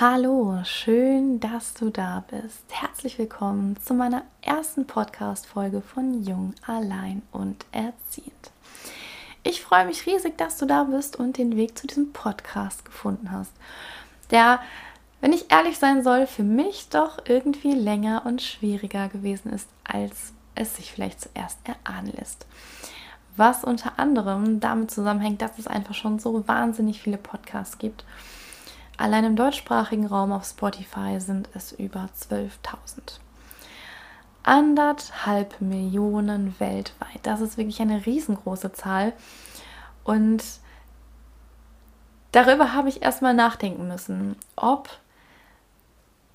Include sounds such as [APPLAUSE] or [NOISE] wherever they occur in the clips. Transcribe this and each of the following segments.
Hallo, schön, dass du da bist. Herzlich willkommen zu meiner ersten Podcast-Folge von Jung, Allein und Erziehend. Ich freue mich riesig, dass du da bist und den Weg zu diesem Podcast gefunden hast, der, wenn ich ehrlich sein soll, für mich doch irgendwie länger und schwieriger gewesen ist, als es sich vielleicht zuerst erahnen lässt. Was unter anderem damit zusammenhängt, dass es einfach schon so wahnsinnig viele Podcasts gibt Allein im deutschsprachigen Raum auf Spotify sind es über 12.000. Anderthalb Millionen weltweit. Das ist wirklich eine riesengroße Zahl. Und darüber habe ich erstmal nachdenken müssen, ob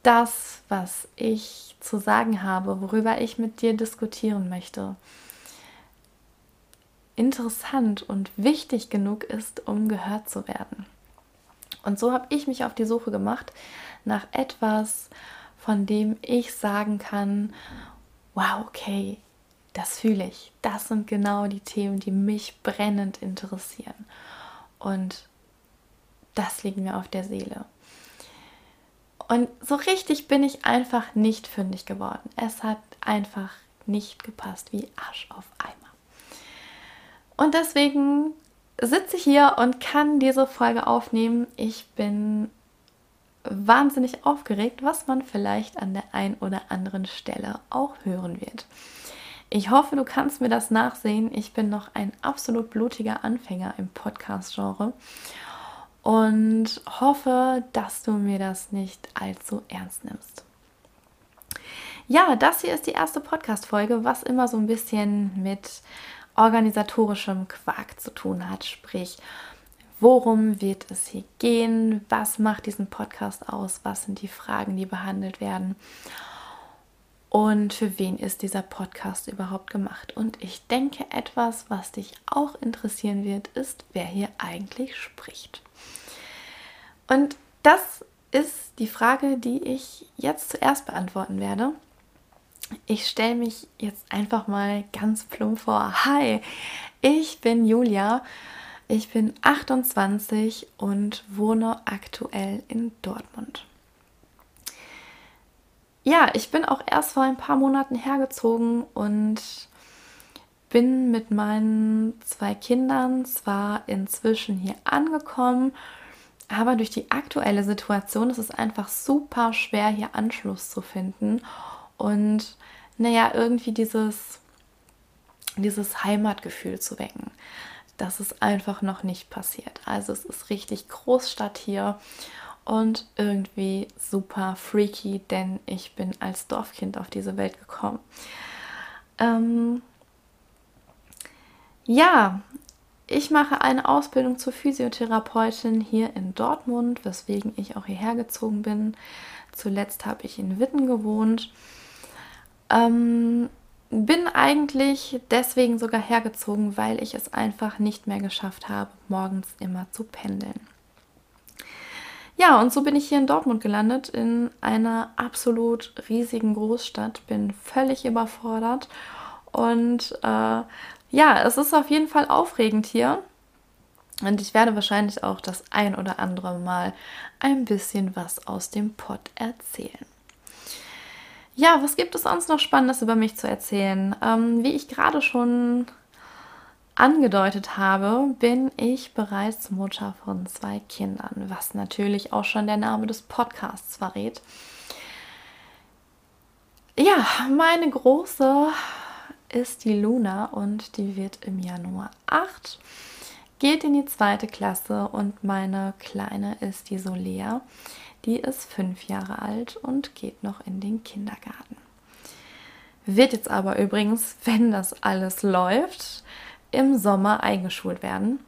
das, was ich zu sagen habe, worüber ich mit dir diskutieren möchte, interessant und wichtig genug ist, um gehört zu werden. Und so habe ich mich auf die Suche gemacht nach etwas, von dem ich sagen kann, wow, okay, das fühle ich. Das sind genau die Themen, die mich brennend interessieren. Und das liegt mir auf der Seele. Und so richtig bin ich einfach nicht fündig geworden. Es hat einfach nicht gepasst wie Arsch auf Eimer. Und deswegen sitze ich hier und kann diese Folge aufnehmen. Ich bin wahnsinnig aufgeregt, was man vielleicht an der einen oder anderen Stelle auch hören wird. Ich hoffe, du kannst mir das nachsehen. Ich bin noch ein absolut blutiger Anfänger im Podcast-Genre und hoffe, dass du mir das nicht allzu ernst nimmst. Ja, das hier ist die erste Podcast-Folge, was immer so ein bisschen mit organisatorischem Quark zu tun hat. Sprich, worum wird es hier gehen? Was macht diesen Podcast aus? Was sind die Fragen, die behandelt werden? Und für wen ist dieser Podcast überhaupt gemacht? Und ich denke, etwas, was dich auch interessieren wird, ist, wer hier eigentlich spricht. Und das ist die Frage, die ich jetzt zuerst beantworten werde ich stelle mich jetzt einfach mal ganz plump vor. Hi, ich bin Julia. Ich bin 28 und wohne aktuell in Dortmund. Ja, ich bin auch erst vor ein paar Monaten hergezogen und bin mit meinen zwei Kindern zwar inzwischen hier angekommen, aber durch die aktuelle Situation ist es einfach super schwer, hier Anschluss zu finden und naja, irgendwie dieses, dieses Heimatgefühl zu wecken. Das ist einfach noch nicht passiert. Also es ist richtig Großstadt hier und irgendwie super freaky, denn ich bin als Dorfkind auf diese Welt gekommen. Ähm ja, ich mache eine Ausbildung zur Physiotherapeutin hier in Dortmund, weswegen ich auch hierher gezogen bin. Zuletzt habe ich in Witten gewohnt ähm, bin eigentlich deswegen sogar hergezogen, weil ich es einfach nicht mehr geschafft habe, morgens immer zu pendeln. Ja, und so bin ich hier in Dortmund gelandet, in einer absolut riesigen Großstadt, bin völlig überfordert und äh, ja, es ist auf jeden Fall aufregend hier. Und ich werde wahrscheinlich auch das ein oder andere Mal ein bisschen was aus dem Pott erzählen. Ja, was gibt es sonst noch Spannendes über mich zu erzählen? Ähm, wie ich gerade schon angedeutet habe, bin ich bereits Mutter von zwei Kindern, was natürlich auch schon der Name des Podcasts verrät. Ja, meine große ist die Luna und die wird im Januar 8, geht in die zweite Klasse und meine kleine ist die Solea. Die ist fünf Jahre alt und geht noch in den Kindergarten. Wird jetzt aber übrigens, [LAUGHS] wenn das alles läuft, im Sommer eingeschult werden.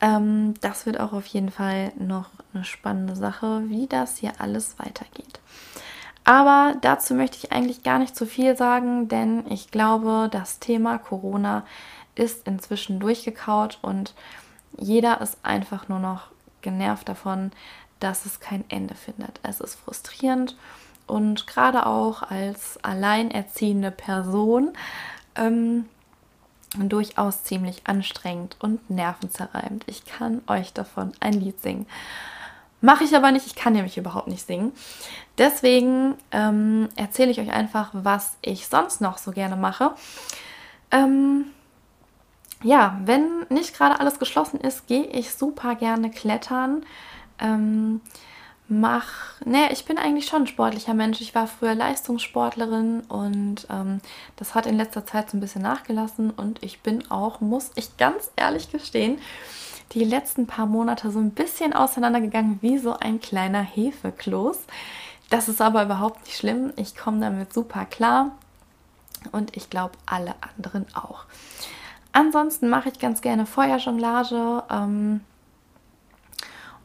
Ähm, das wird auch auf jeden Fall noch eine spannende Sache, wie das hier alles weitergeht. Aber dazu möchte ich eigentlich gar nicht zu viel sagen, denn ich glaube, das Thema Corona ist inzwischen durchgekaut und jeder ist einfach nur noch genervt davon, dass es kein Ende findet. Es ist frustrierend und gerade auch als alleinerziehende Person ähm, durchaus ziemlich anstrengend und nervenzerreibend. Ich kann euch davon ein Lied singen. Mache ich aber nicht, ich kann nämlich überhaupt nicht singen. Deswegen ähm, erzähle ich euch einfach, was ich sonst noch so gerne mache. Ähm, ja, wenn nicht gerade alles geschlossen ist, gehe ich super gerne klettern. Ähm, mach, ne, ich bin eigentlich schon ein sportlicher Mensch. Ich war früher Leistungssportlerin und ähm, das hat in letzter Zeit so ein bisschen nachgelassen und ich bin auch, muss ich ganz ehrlich gestehen, die letzten paar Monate so ein bisschen auseinandergegangen wie so ein kleiner Hefekloß. Das ist aber überhaupt nicht schlimm. Ich komme damit super klar und ich glaube alle anderen auch. Ansonsten mache ich ganz gerne Feuerjonglage ähm,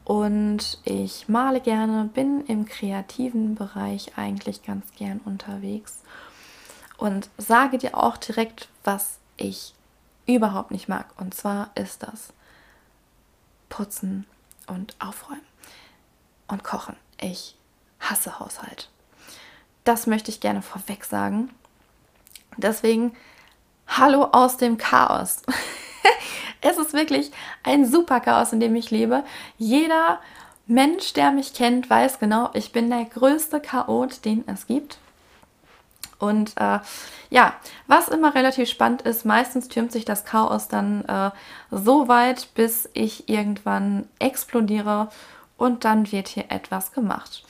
und ich male gerne, bin im kreativen Bereich eigentlich ganz gern unterwegs und sage dir auch direkt, was ich überhaupt nicht mag. Und zwar ist das Putzen und Aufräumen und Kochen. Ich hasse Haushalt. Das möchte ich gerne vorweg sagen. Deswegen Hallo aus dem Chaos. [LAUGHS] [LAUGHS] es ist wirklich ein super Chaos, in dem ich lebe. Jeder Mensch, der mich kennt, weiß genau, ich bin der größte Chaot, den es gibt. Und äh, ja, was immer relativ spannend ist, meistens türmt sich das Chaos dann äh, so weit, bis ich irgendwann explodiere und dann wird hier etwas gemacht.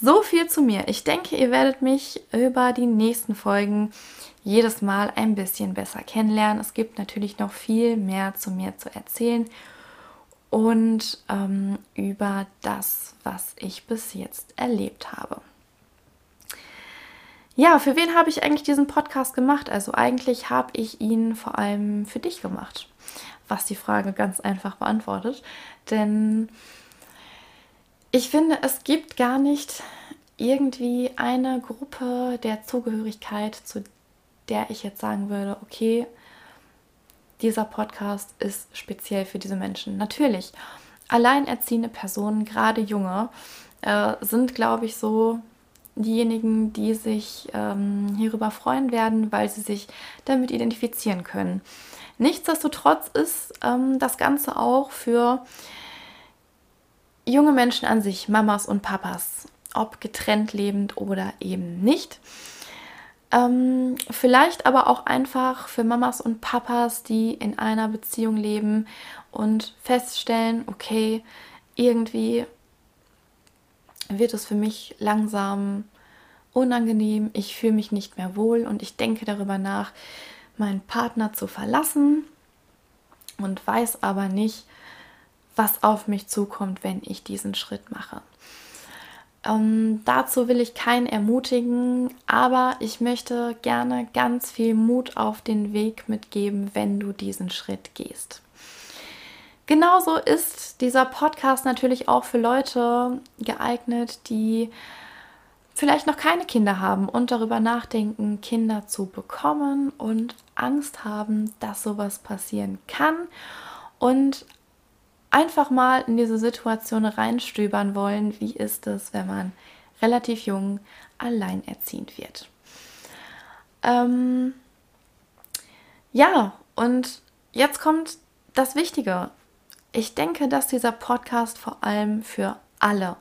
So viel zu mir. Ich denke, ihr werdet mich über die nächsten Folgen jedes Mal ein bisschen besser kennenlernen. Es gibt natürlich noch viel mehr zu mir zu erzählen und ähm, über das, was ich bis jetzt erlebt habe. Ja, für wen habe ich eigentlich diesen Podcast gemacht? Also eigentlich habe ich ihn vor allem für dich gemacht, was die Frage ganz einfach beantwortet. Denn ich finde, es gibt gar nicht irgendwie eine Gruppe der Zugehörigkeit, zu der ich jetzt sagen würde, okay, dieser Podcast ist speziell für diese Menschen. Natürlich, alleinerziehende Personen, gerade junge, äh, sind, glaube ich, so diejenigen, die sich ähm, hierüber freuen werden, weil sie sich damit identifizieren können. Nichtsdestotrotz ist ähm, das Ganze auch für junge Menschen an sich, Mamas und Papas, ob getrennt lebend oder eben nicht. Ähm, vielleicht aber auch einfach für Mamas und Papas, die in einer Beziehung leben und feststellen, okay, irgendwie wird es für mich langsam unangenehm, ich fühle mich nicht mehr wohl und ich denke darüber nach, meinen Partner zu verlassen und weiß aber nicht, was auf mich zukommt, wenn ich diesen Schritt mache. Ähm, dazu will ich keinen ermutigen, aber ich möchte gerne ganz viel Mut auf den Weg mitgeben, wenn du diesen Schritt gehst. Genauso ist dieser Podcast natürlich auch für Leute geeignet, die vielleicht noch keine Kinder haben und darüber nachdenken, Kinder zu bekommen und Angst haben, dass sowas passieren kann und einfach mal in diese Situation reinstöbern wollen, wie ist es, wenn man relativ jung alleinerziehend wird. Ähm, ja, und jetzt kommt das Wichtige. Ich denke, dass dieser Podcast vor allem für alle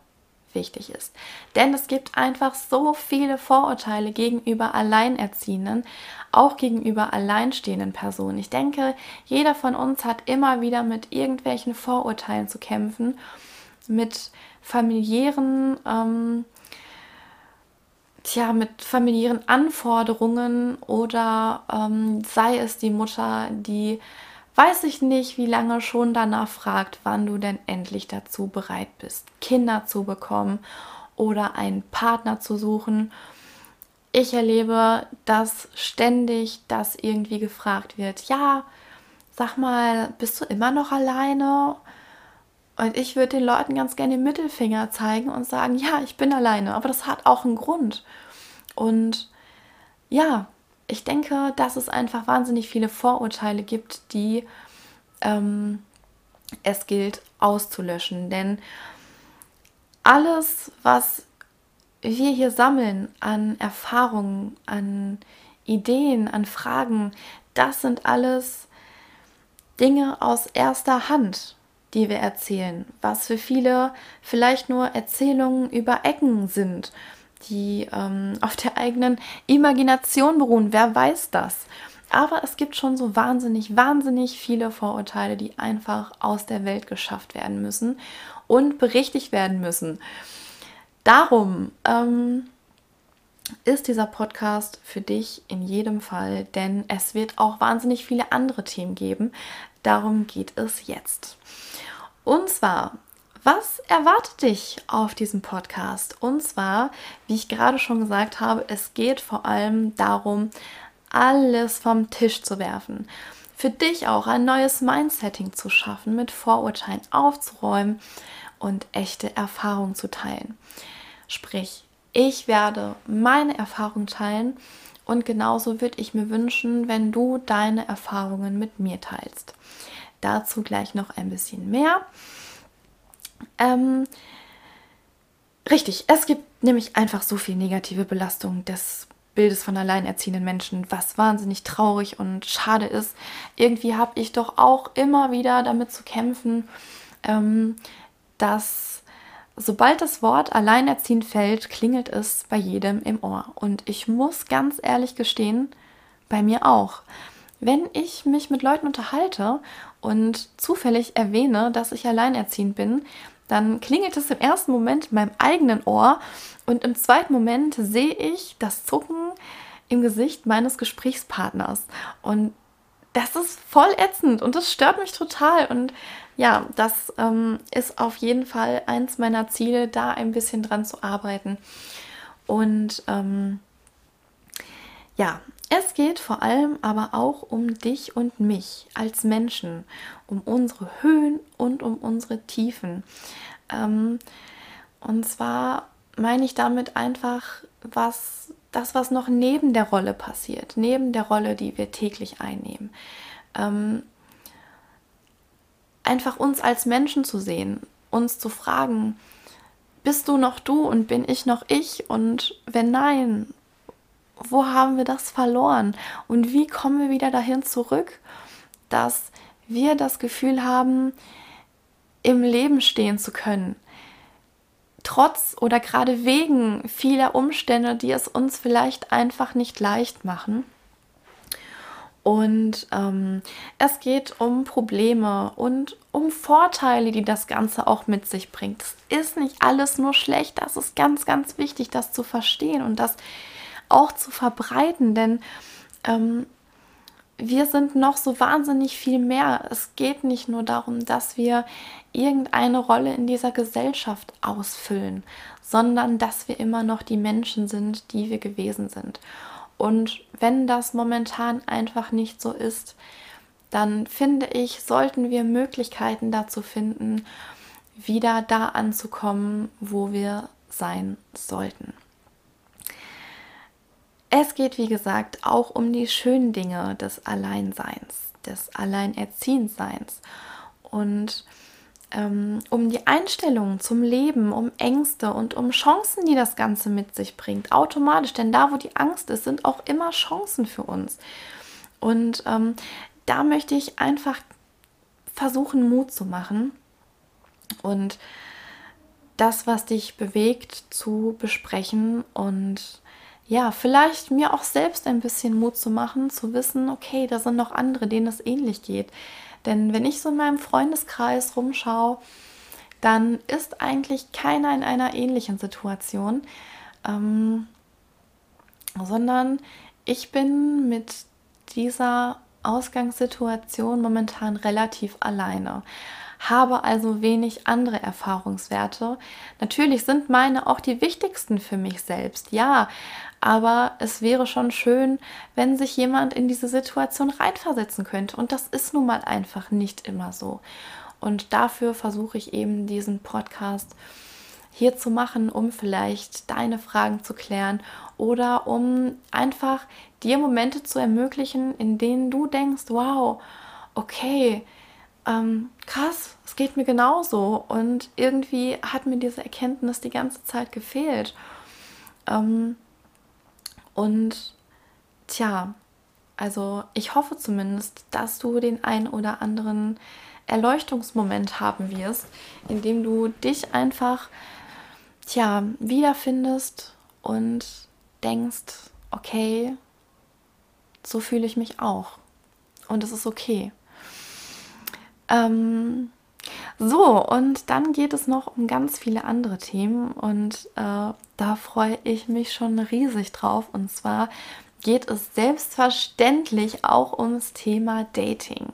wichtig ist. Denn es gibt einfach so viele Vorurteile gegenüber Alleinerziehenden, auch gegenüber alleinstehenden Personen. Ich denke, jeder von uns hat immer wieder mit irgendwelchen Vorurteilen zu kämpfen, mit familiären, ähm, tja, mit familiären Anforderungen oder ähm, sei es die Mutter, die weiß ich nicht, wie lange schon danach fragt, wann du denn endlich dazu bereit bist, Kinder zu bekommen oder einen Partner zu suchen. Ich erlebe, dass ständig das irgendwie gefragt wird. Ja, sag mal, bist du immer noch alleine? Und ich würde den Leuten ganz gerne den Mittelfinger zeigen und sagen, ja, ich bin alleine, aber das hat auch einen Grund. Und ja, ich denke, dass es einfach wahnsinnig viele Vorurteile gibt, die ähm, es gilt auszulöschen. Denn alles, was wir hier sammeln an Erfahrungen, an Ideen, an Fragen, das sind alles Dinge aus erster Hand. die wir erzählen, was für viele vielleicht nur Erzählungen über Ecken sind, die ähm, auf der eigenen Imagination beruhen. Wer weiß das? Aber es gibt schon so wahnsinnig, wahnsinnig viele Vorurteile, die einfach aus der Welt geschafft werden müssen und berichtigt werden müssen. Darum ähm, ist dieser Podcast für dich in jedem Fall, denn es wird auch wahnsinnig viele andere Themen geben. Darum geht es jetzt. Und zwar was erwartet dich auf diesem Podcast? Und zwar, wie ich gerade schon gesagt habe, es geht vor allem darum, alles vom Tisch zu werfen. Für dich auch ein neues Mindsetting zu schaffen, mit Vorurteilen aufzuräumen und echte Erfahrungen zu teilen. Sprich, ich werde meine Erfahrungen teilen und genauso würde ich mir wünschen, wenn du deine Erfahrungen mit mir teilst. Dazu gleich noch ein bisschen mehr. Ähm, richtig, es gibt nämlich einfach so viel negative Belastung des Bildes von alleinerziehenden Menschen, was wahnsinnig traurig und schade ist. Irgendwie habe ich doch auch immer wieder damit zu kämpfen, ähm, dass sobald das Wort alleinerziehend fällt, klingelt es bei jedem im Ohr. Und ich muss ganz ehrlich gestehen, bei mir auch. Wenn ich mich mit Leuten unterhalte und zufällig erwähne, dass ich alleinerziehend bin, dann klingelt es im ersten Moment in meinem eigenen Ohr und im zweiten Moment sehe ich das Zucken im Gesicht meines Gesprächspartners. Und das ist voll ätzend und das stört mich total. Und ja, das ähm, ist auf jeden Fall eins meiner Ziele, da ein bisschen dran zu arbeiten. Und ähm, ja, es geht vor allem aber auch um dich und mich als Menschen, um unsere Höhen und um unsere Tiefen. Ähm, und zwar meine ich damit einfach, was das, was noch neben der Rolle passiert, neben der Rolle, die wir täglich einnehmen. Ähm, einfach uns als Menschen zu sehen, uns zu fragen, bist du noch du und bin ich noch ich? Und wenn nein, wo haben wir das verloren? Und wie kommen wir wieder dahin zurück, dass wir das Gefühl haben, im Leben stehen zu können. Trotz oder gerade wegen vieler Umstände, die es uns vielleicht einfach nicht leicht machen. Und ähm, es geht um Probleme und um Vorteile, die das Ganze auch mit sich bringt. Es ist nicht alles nur schlecht. Das ist ganz, ganz wichtig, das zu verstehen und das auch zu verbreiten. Denn ähm, wir sind noch so wahnsinnig viel mehr. Es geht nicht nur darum, dass wir irgendeine Rolle in dieser Gesellschaft ausfüllen, sondern dass wir immer noch die Menschen sind, die wir gewesen sind. Und wenn das momentan einfach nicht so ist, dann finde ich, sollten wir Möglichkeiten dazu finden, wieder da anzukommen, wo wir sein sollten. Es geht, wie gesagt, auch um die schönen Dinge des Alleinseins, des Alleinerziehendseins und ähm, um die Einstellung zum Leben, um Ängste und um Chancen, die das Ganze mit sich bringt. Automatisch, denn da, wo die Angst ist, sind auch immer Chancen für uns. Und ähm, da möchte ich einfach versuchen, Mut zu machen und das, was dich bewegt, zu besprechen und ja, vielleicht mir auch selbst ein bisschen Mut zu machen, zu wissen, okay, da sind noch andere, denen es ähnlich geht. Denn wenn ich so in meinem Freundeskreis rumschaue, dann ist eigentlich keiner in einer ähnlichen Situation, ähm, sondern ich bin mit dieser Ausgangssituation momentan relativ alleine habe also wenig andere Erfahrungswerte. Natürlich sind meine auch die wichtigsten für mich selbst, ja, aber es wäre schon schön, wenn sich jemand in diese Situation reinversetzen könnte. Und das ist nun mal einfach nicht immer so. Und dafür versuche ich eben diesen Podcast hier zu machen, um vielleicht deine Fragen zu klären oder um einfach dir Momente zu ermöglichen, in denen du denkst, wow, okay, ähm, krass, es geht mir genauso. Und irgendwie hat mir diese Erkenntnis die ganze Zeit gefehlt. Ähm, und tja, also ich hoffe zumindest, dass du den einen oder anderen Erleuchtungsmoment haben wirst, in dem du dich einfach tja, wiederfindest und denkst, okay, so fühle ich mich auch. Und es ist okay. Ähm, so, und dann geht es noch um ganz viele andere Themen und äh, da freue ich mich schon riesig drauf. Und zwar geht es selbstverständlich auch ums Thema Dating.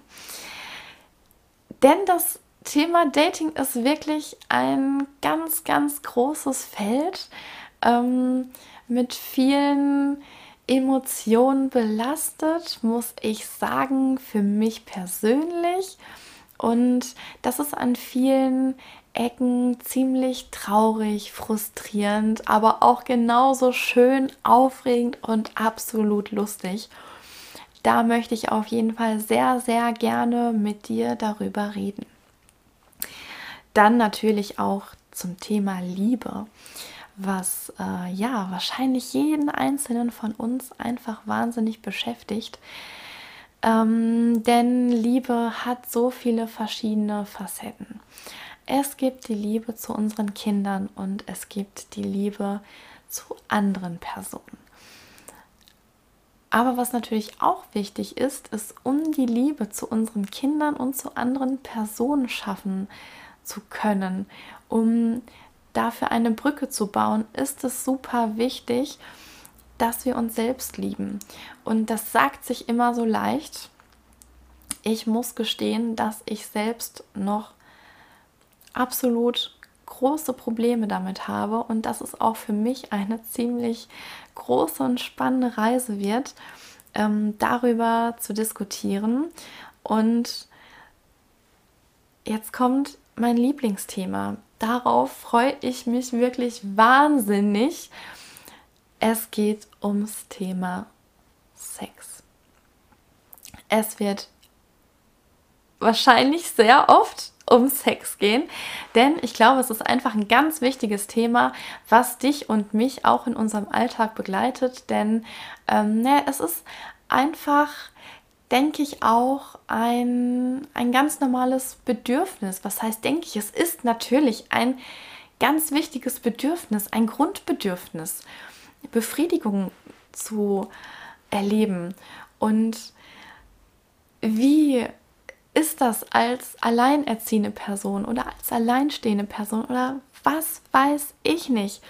Denn das Thema Dating ist wirklich ein ganz, ganz großes Feld ähm, mit vielen Emotionen belastet, muss ich sagen, für mich persönlich. Und das ist an vielen Ecken ziemlich traurig, frustrierend, aber auch genauso schön, aufregend und absolut lustig. Da möchte ich auf jeden Fall sehr, sehr gerne mit dir darüber reden. Dann natürlich auch zum Thema Liebe, was äh, ja wahrscheinlich jeden einzelnen von uns einfach wahnsinnig beschäftigt. Ähm, denn Liebe hat so viele verschiedene Facetten. Es gibt die Liebe zu unseren Kindern und es gibt die Liebe zu anderen Personen. Aber was natürlich auch wichtig ist, ist, um die Liebe zu unseren Kindern und zu anderen Personen schaffen zu können, um dafür eine Brücke zu bauen, ist es super wichtig, dass wir uns selbst lieben. Und das sagt sich immer so leicht. Ich muss gestehen, dass ich selbst noch absolut große Probleme damit habe und dass es auch für mich eine ziemlich große und spannende Reise wird, ähm, darüber zu diskutieren. Und jetzt kommt mein Lieblingsthema. Darauf freue ich mich wirklich wahnsinnig. Es geht ums Thema Sex. Es wird wahrscheinlich sehr oft um Sex gehen, denn ich glaube, es ist einfach ein ganz wichtiges Thema, was dich und mich auch in unserem Alltag begleitet, denn ähm, ne, es ist einfach, denke ich, auch ein, ein ganz normales Bedürfnis. Was heißt, denke ich, es ist natürlich ein ganz wichtiges Bedürfnis, ein Grundbedürfnis. Befriedigung zu erleben. Und wie ist das als alleinerziehende Person oder als alleinstehende Person oder was weiß ich nicht?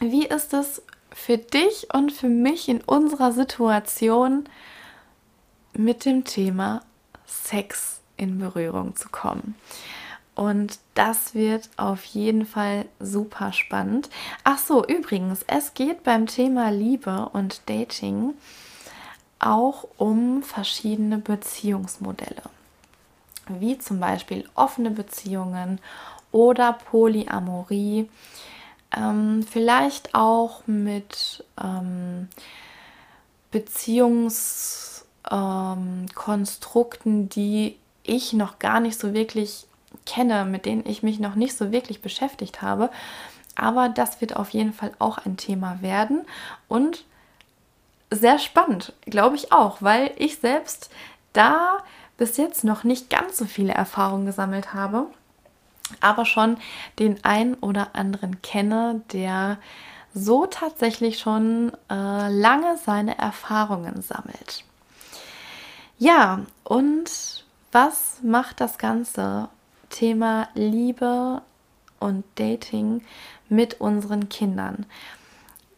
Wie ist es für dich und für mich in unserer Situation mit dem Thema Sex in Berührung zu kommen? Und das wird auf jeden Fall super spannend. Ach so, übrigens, es geht beim Thema Liebe und Dating auch um verschiedene Beziehungsmodelle, wie zum Beispiel offene Beziehungen oder Polyamorie, ähm, vielleicht auch mit ähm, Beziehungskonstrukten, ähm, die ich noch gar nicht so wirklich kenne, mit denen ich mich noch nicht so wirklich beschäftigt habe. Aber das wird auf jeden Fall auch ein Thema werden und sehr spannend, glaube ich auch, weil ich selbst da bis jetzt noch nicht ganz so viele Erfahrungen gesammelt habe, aber schon den einen oder anderen kenne, der so tatsächlich schon äh, lange seine Erfahrungen sammelt. Ja, und was macht das Ganze Thema Liebe und Dating mit unseren Kindern?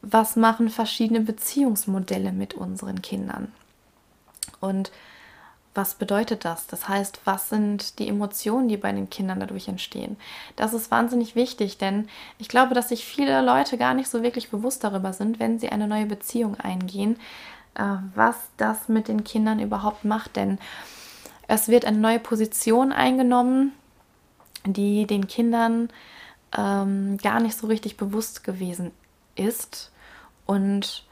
Was machen verschiedene Beziehungsmodelle mit unseren Kindern? Und was bedeutet das? Das heißt, was sind die Emotionen, die bei den Kindern dadurch entstehen? Das ist wahnsinnig wichtig, denn ich glaube, dass sich viele Leute gar nicht so wirklich bewusst darüber sind, wenn sie eine neue Beziehung eingehen, äh, was das mit den Kindern überhaupt macht. Denn es wird eine neue Position eingenommen, die den Kindern ähm, gar nicht so richtig bewusst gewesen ist. Und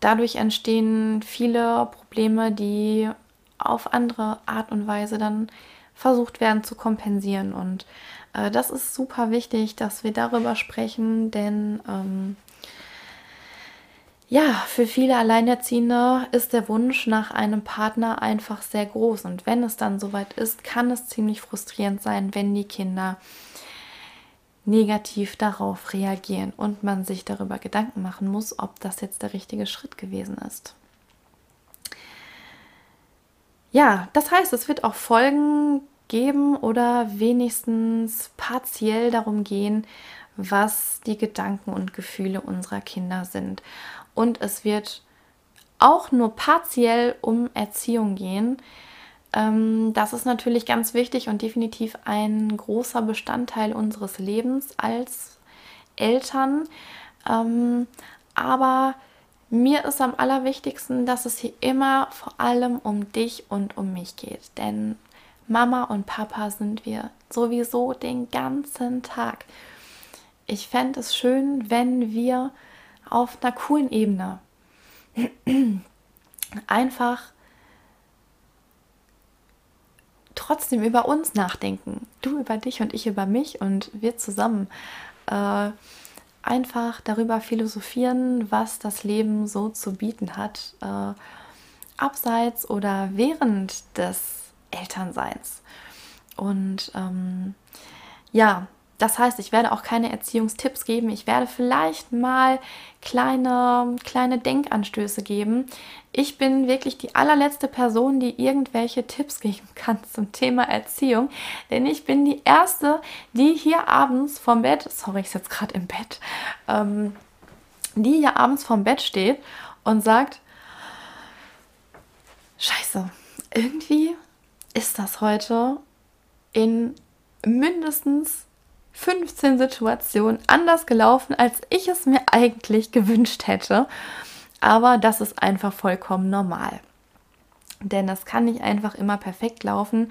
dadurch entstehen viele Probleme, die auf andere Art und Weise dann versucht werden zu kompensieren. Und äh, das ist super wichtig, dass wir darüber sprechen, denn ähm, ja, für viele Alleinerziehende ist der Wunsch nach einem Partner einfach sehr groß. Und wenn es dann soweit ist, kann es ziemlich frustrierend sein, wenn die Kinder negativ darauf reagieren und man sich darüber Gedanken machen muss, ob das jetzt der richtige Schritt gewesen ist. Ja, das heißt, es wird auch Folgen geben oder wenigstens partiell darum gehen, was die Gedanken und Gefühle unserer Kinder sind. Und es wird auch nur partiell um Erziehung gehen. Ähm, das ist natürlich ganz wichtig und definitiv ein großer Bestandteil unseres Lebens als Eltern. Ähm, aber mir ist am allerwichtigsten, dass es hier immer vor allem um dich und um mich geht. Denn Mama und Papa sind wir sowieso den ganzen Tag. Ich fände es schön, wenn wir auf einer coolen Ebene einfach trotzdem über uns nachdenken. Du über dich und ich über mich und wir zusammen äh, einfach darüber philosophieren, was das Leben so zu bieten hat, äh, abseits oder während des Elternseins. Und ähm, ja, das heißt, ich werde auch keine Erziehungstipps geben. Ich werde vielleicht mal kleine, kleine Denkanstöße geben. Ich bin wirklich die allerletzte Person, die irgendwelche Tipps geben kann [LAUGHS] zum Thema Erziehung. Denn ich bin die Erste, die hier abends vom Bett, sorry, ich sitze gerade im Bett, ähm, die hier abends vom Bett steht und sagt, scheiße, irgendwie ist das heute in mindestens 15 Situationen anders gelaufen, als ich es mir eigentlich gewünscht hätte. Aber das ist einfach vollkommen normal. Denn das kann nicht einfach immer perfekt laufen.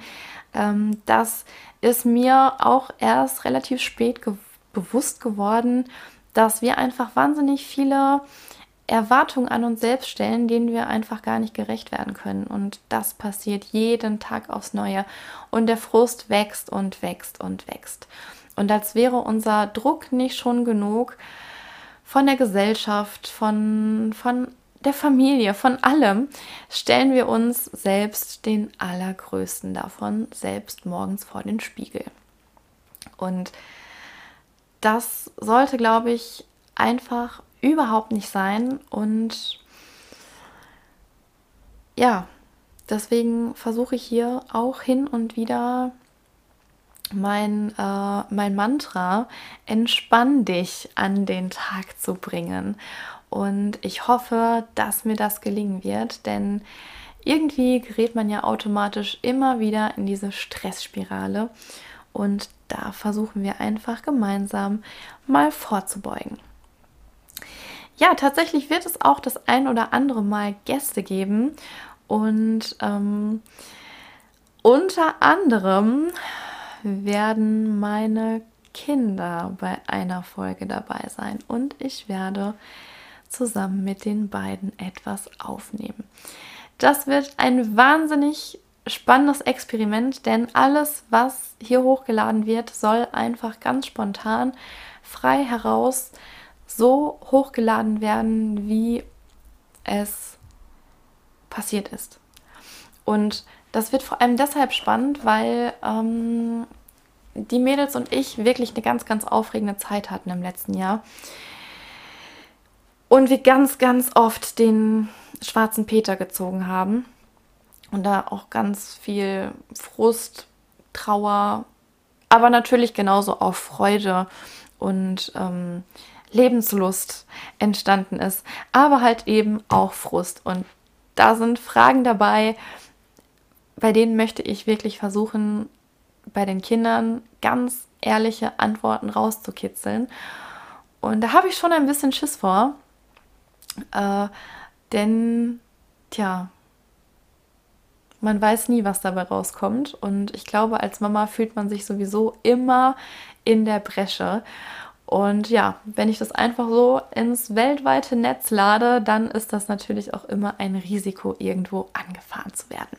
Ähm, das ist mir auch erst relativ spät ge bewusst geworden, dass wir einfach wahnsinnig viele Erwartungen an uns selbst stellen, denen wir einfach gar nicht gerecht werden können. Und das passiert jeden Tag aufs Neue. Und der Frust wächst und wächst und wächst. Und als wäre unser Druck nicht schon genug von der Gesellschaft, von, von der Familie, von allem, stellen wir uns selbst den allergrößten davon, selbst morgens vor den Spiegel. Und das sollte, glaube ich, einfach überhaupt nicht sein. Und ja, deswegen versuche ich hier auch hin und wieder mein, äh, mein Mantra, entspann dich an den Tag zu bringen. Und ich hoffe, dass mir das gelingen wird, denn irgendwie gerät man ja automatisch immer wieder in diese Stressspirale. Und da versuchen wir einfach gemeinsam mal vorzubeugen. Ja, tatsächlich wird es auch das ein oder andere Mal Gäste geben. Und ähm, unter anderem werden meine Kinder bei einer Folge dabei sein und ich werde zusammen mit den beiden etwas aufnehmen. Das wird ein wahnsinnig spannendes Experiment, denn alles, was hier hochgeladen wird, soll einfach ganz spontan, frei heraus so hochgeladen werden, wie es passiert ist. Und das wird vor allem deshalb spannend, weil ähm, die Mädels und ich wirklich eine ganz, ganz aufregende Zeit hatten im letzten Jahr. Und wir ganz, ganz oft den schwarzen Peter gezogen haben. Und da auch ganz viel Frust, Trauer, aber natürlich genauso auch Freude und ähm, Lebenslust entstanden ist. Aber halt eben auch Frust. Und da sind Fragen dabei, bei denen möchte ich wirklich versuchen, bei den Kindern ganz ehrliche Antworten rauszukitzeln. Und da habe ich schon ein bisschen Schiss vor. Äh, denn, tja, man weiß nie, was dabei rauskommt. Und ich glaube, als Mama fühlt man sich sowieso immer in der Bresche. Und ja, wenn ich das einfach so ins weltweite Netz lade, dann ist das natürlich auch immer ein Risiko, irgendwo angefahren zu werden.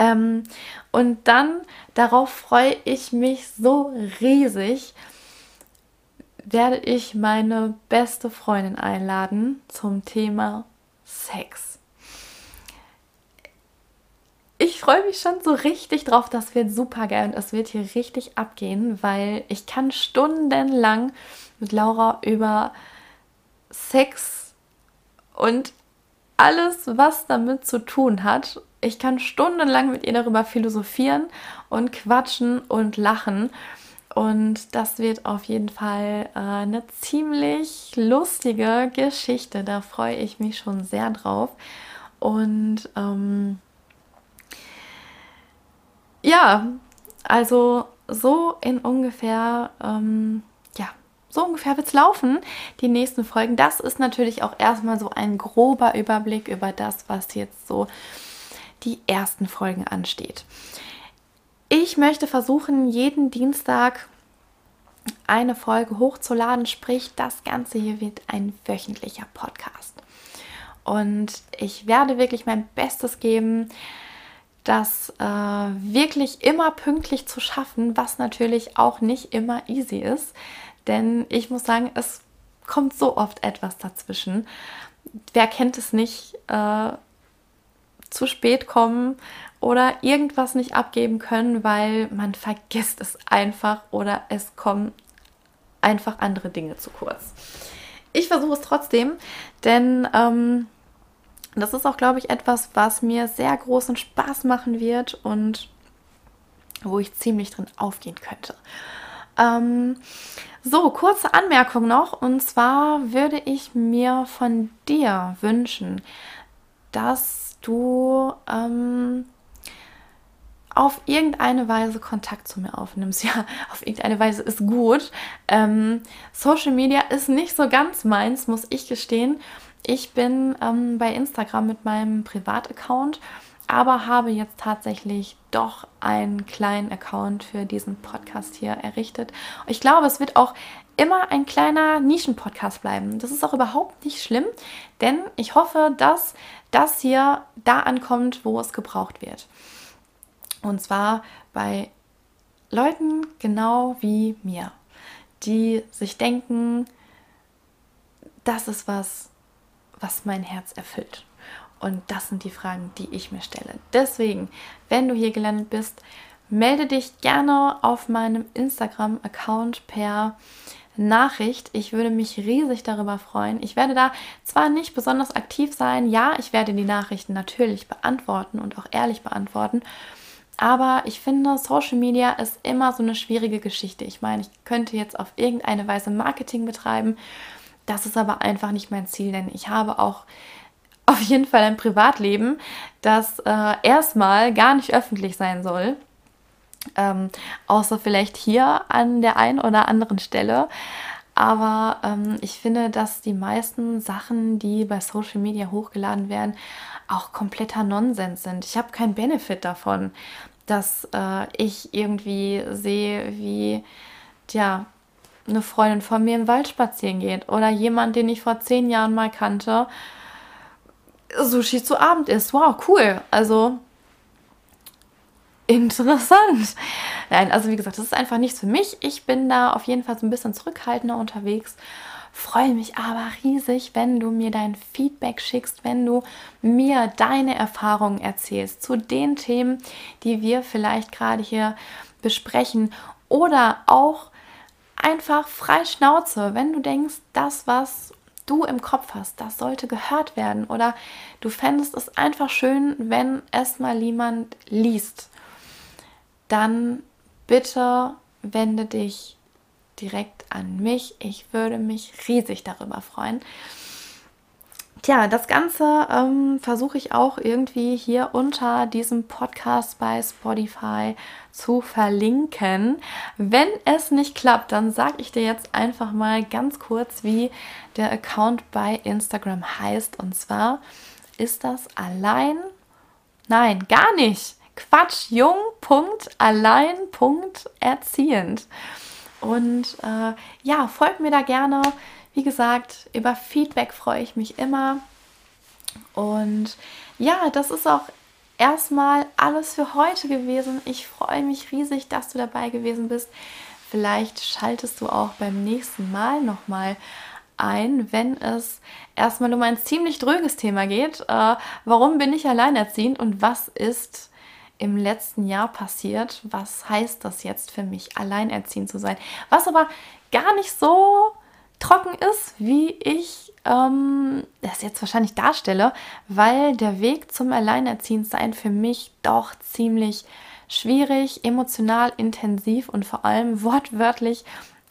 Ähm, und dann, darauf freue ich mich so riesig, werde ich meine beste Freundin einladen zum Thema Sex. Ich freue mich schon so richtig drauf. Das wird super geil und es wird hier richtig abgehen, weil ich kann stundenlang mit Laura über Sex und alles, was damit zu tun hat. Ich kann stundenlang mit ihr darüber philosophieren und quatschen und lachen. Und das wird auf jeden Fall äh, eine ziemlich lustige Geschichte. Da freue ich mich schon sehr drauf. Und ähm, ja, also so in ungefähr, ähm, ja, so ungefähr wird es laufen, die nächsten Folgen. Das ist natürlich auch erstmal so ein grober Überblick über das, was jetzt so die ersten Folgen ansteht. Ich möchte versuchen, jeden Dienstag eine Folge hochzuladen, sprich, das Ganze hier wird ein wöchentlicher Podcast. Und ich werde wirklich mein Bestes geben, das äh, wirklich immer pünktlich zu schaffen, was natürlich auch nicht immer easy ist. Denn ich muss sagen, es kommt so oft etwas dazwischen. Wer kennt es nicht? Äh, zu spät kommen oder irgendwas nicht abgeben können, weil man vergisst es einfach oder es kommen einfach andere Dinge zu kurz. Ich versuche es trotzdem, denn ähm, das ist auch, glaube ich, etwas, was mir sehr großen Spaß machen wird und wo ich ziemlich drin aufgehen könnte. Ähm, so, kurze Anmerkung noch. Und zwar würde ich mir von dir wünschen, dass du ähm, auf irgendeine Weise Kontakt zu mir aufnimmst. [LAUGHS] Ja, auf irgendeine Weise ist gut. Ähm, Social Media ist nicht so ganz meins, muss ich gestehen. Ich bin ähm, bei Instagram mit meinem Privataccount, aber habe jetzt tatsächlich doch einen kleinen Account für diesen Podcast hier errichtet. Ich glaube, es wird auch immer ein kleiner Nischenpodcast bleiben. Das ist auch überhaupt nicht schlimm, denn ich hoffe, dass das hier da ankommt, wo es gebraucht wird. Und zwar bei Leuten genau wie mir, die sich denken, das ist was, was mein Herz erfüllt. Und das sind die Fragen, die ich mir stelle. Deswegen, wenn du hier gelandet bist, melde dich gerne auf meinem Instagram-Account per Nachricht. Ich würde mich riesig darüber freuen. Ich werde da zwar nicht besonders aktiv sein, ja, ich werde die Nachrichten natürlich beantworten und auch ehrlich beantworten. Aber ich finde, Social Media ist immer so eine schwierige Geschichte. Ich meine, ich könnte jetzt auf irgendeine Weise Marketing betreiben. Das ist aber einfach nicht mein Ziel, denn ich habe auch auf jeden Fall ein Privatleben, das äh, erstmal gar nicht öffentlich sein soll. Ähm, außer vielleicht hier an der einen oder anderen Stelle. Aber ähm, ich finde, dass die meisten Sachen, die bei Social Media hochgeladen werden, auch kompletter Nonsens sind. Ich habe keinen Benefit davon, dass äh, ich irgendwie sehe, wie ja, eine Freundin von mir im Wald spazieren geht oder jemand, den ich vor zehn Jahren mal kannte, Sushi zu Abend isst. Wow, cool. Also interessant. Nein, also wie gesagt, das ist einfach nichts für mich. Ich bin da auf jeden Fall so ein bisschen zurückhaltender unterwegs. Freue mich aber riesig, wenn du mir dein Feedback schickst, wenn du mir deine Erfahrungen erzählst zu den Themen, die wir vielleicht gerade hier besprechen oder auch einfach frei Schnauze, wenn du denkst, das, was du im Kopf hast, das sollte gehört werden oder du fändest es einfach schön, wenn es mal jemand liest dann bitte wende dich direkt an mich. Ich würde mich riesig darüber freuen. Tja, das Ganze ähm, versuche ich auch irgendwie hier unter diesem Podcast bei Spotify zu verlinken. Wenn es nicht klappt, dann sage ich dir jetzt einfach mal ganz kurz, wie der Account bei Instagram heißt. Und zwar ist das allein. Nein, gar nicht. Quatsch, jung, Punkt, allein, Punkt, erziehend. Und äh, ja, folgt mir da gerne. Wie gesagt, über Feedback freue ich mich immer. Und ja, das ist auch erstmal alles für heute gewesen. Ich freue mich riesig, dass du dabei gewesen bist. Vielleicht schaltest du auch beim nächsten Mal nochmal ein, wenn es erstmal um ein ziemlich dröges Thema geht. Äh, warum bin ich alleinerziehend und was ist im letzten Jahr passiert? Was heißt das jetzt für mich, alleinerziehend zu sein? Was aber gar nicht so trocken ist, wie ich ähm, das jetzt wahrscheinlich darstelle, weil der Weg zum Alleinerziehendsein für mich doch ziemlich schwierig, emotional intensiv und vor allem [LAUGHS] wortwörtlich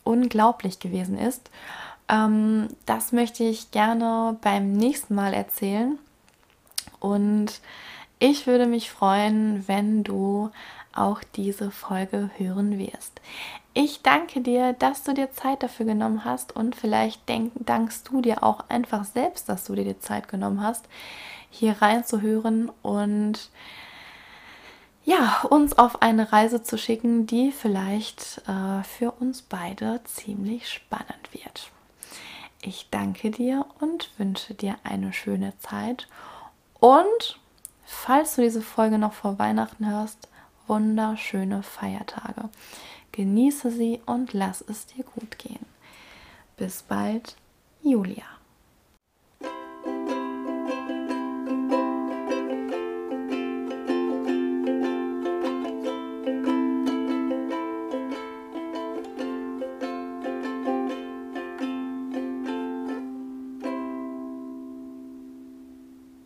unglaublich gewesen ist. Ähm, das möchte ich gerne beim nächsten Mal erzählen. Und ich würde mich freuen, wenn du auch diese Folge hören wirst. Ich danke dir, dass du dir Zeit dafür genommen hast und vielleicht denk, dankst du dir auch einfach selbst, dass du dir die Zeit genommen hast, hier reinzuhören und ja, uns auf eine Reise zu schicken, die vielleicht äh, für uns beide ziemlich spannend wird. Ich danke dir und wünsche dir eine schöne Zeit. Und falls du diese Folge noch vor Weihnachten hörst, wunderschöne Feiertage. Genieße sie und lass es dir gut gehen. Bis bald, Julia.